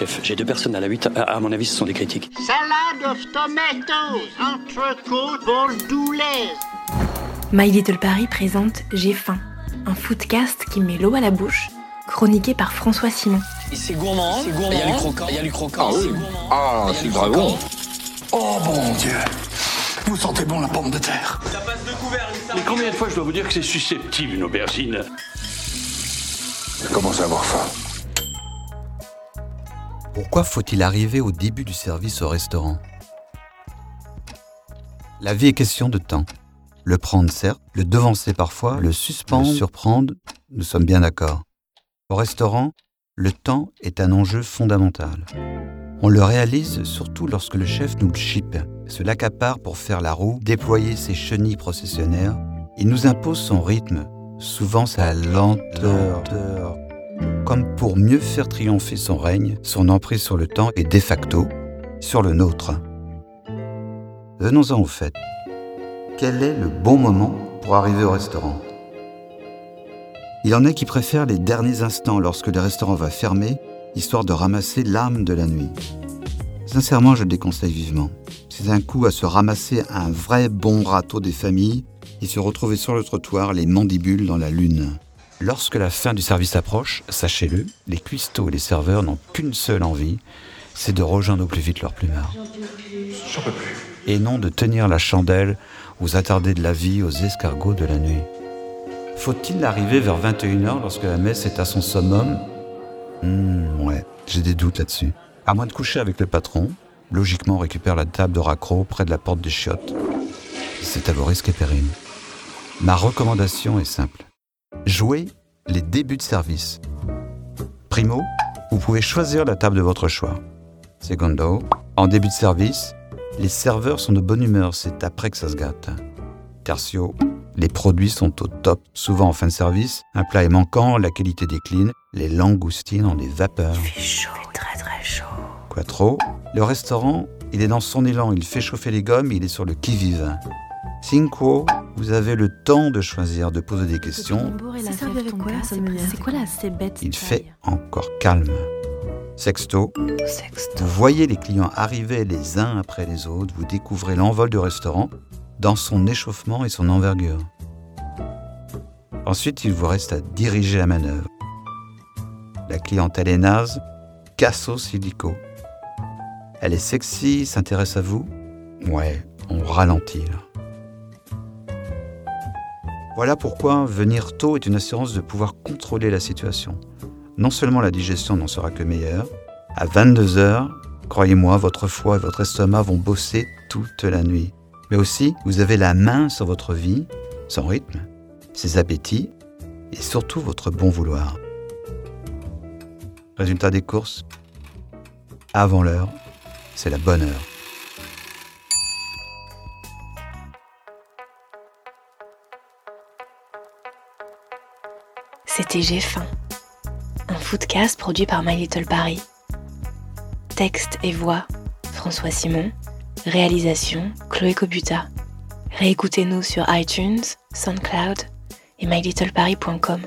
Chef, j'ai deux personnes à la 8. À, à mon avis, ce sont des critiques. Salade of tomatoes, entrecôte bordelaise. My Little Paris présente J'ai faim, un foodcast qui met l'eau à la bouche, chroniqué par François Simon. C'est gourmand, c'est gourmand. Il y a du croquant, il y a du croquant. Ah oui. Ah, c'est grave bon. Oh bon Dieu Vous sentez bon la pomme de terre Mais combien de fois je dois vous dire que c'est susceptible une aubergine? Je commence à avoir faim? Pourquoi faut-il arriver au début du service au restaurant? La vie est question de temps. Le prendre, certes, le devancer parfois, le suspendre, le surprendre, nous sommes bien d'accord. Au restaurant, le temps est un enjeu fondamental. On le réalise surtout lorsque le chef nous le chipe, se l'accapare pour faire la roue, déployer ses chenilles processionnaires. Il nous impose son rythme, souvent sa lenteur, comme pour mieux faire triompher son règne, son emprise sur le temps et de facto sur le nôtre. Venons-en au fait. Quel est le bon moment pour arriver au restaurant? Il en a qui préfèrent les derniers instants lorsque le restaurant va fermer, histoire de ramasser l'âme de la nuit. Sincèrement, je le déconseille vivement. C'est un coup à se ramasser un vrai bon râteau des familles et se retrouver sur le trottoir les mandibules dans la lune. Lorsque la fin du service approche, sachez-le, les cuistots et les serveurs n'ont qu'une seule envie, c'est de rejoindre au plus vite leur plumard. J'en peux plus. Et non de tenir la chandelle aux attardés de la vie, aux escargots de la nuit. Faut-il arriver vers 21h lorsque la messe est à son summum? Hmm, ouais, j'ai des doutes là-dessus. À moins de coucher avec le patron, logiquement on récupère la table de raccro près de la porte des chiottes. C'est à vos risques et périls. Ma recommandation est simple. Jouez les débuts de service. Primo, vous pouvez choisir la table de votre choix. Secondo, en début de service, les serveurs sont de bonne humeur, c'est après que ça se gâte. Tertio, les produits sont au top. Souvent en fin de service, un plat est manquant, la qualité décline, les langoustines ont des vapeurs. chaud, très très chaud. Quattro, le restaurant, il est dans son élan, il fait chauffer les gommes, il est sur le qui-vive. Cinco, vous avez le temps de choisir, de poser des questions. C'est servi avec quoi C'est quoi là C'est bête. Il fait encore calme. Sexto, vous voyez les clients arriver les uns après les autres, vous découvrez l'envol du restaurant dans son échauffement et son envergure. Ensuite, il vous reste à diriger la manœuvre. La clientèle est naze, casso silico. Elle est sexy, s'intéresse à vous? Ouais, on ralentit là. Voilà pourquoi venir tôt est une assurance de pouvoir contrôler la situation. Non seulement la digestion n'en sera que meilleure, à 22 heures, croyez-moi, votre foie et votre estomac vont bosser toute la nuit. Mais aussi, vous avez la main sur votre vie, son rythme, ses appétits et surtout votre bon vouloir. Résultat des courses Avant l'heure, c'est la bonne heure. C'était J'ai faim, un foodcast produit par My Little Paris. Texte et voix François Simon, réalisation Chloé Cobuta. Réécoutez-nous sur iTunes, SoundCloud et mylittleparis.com.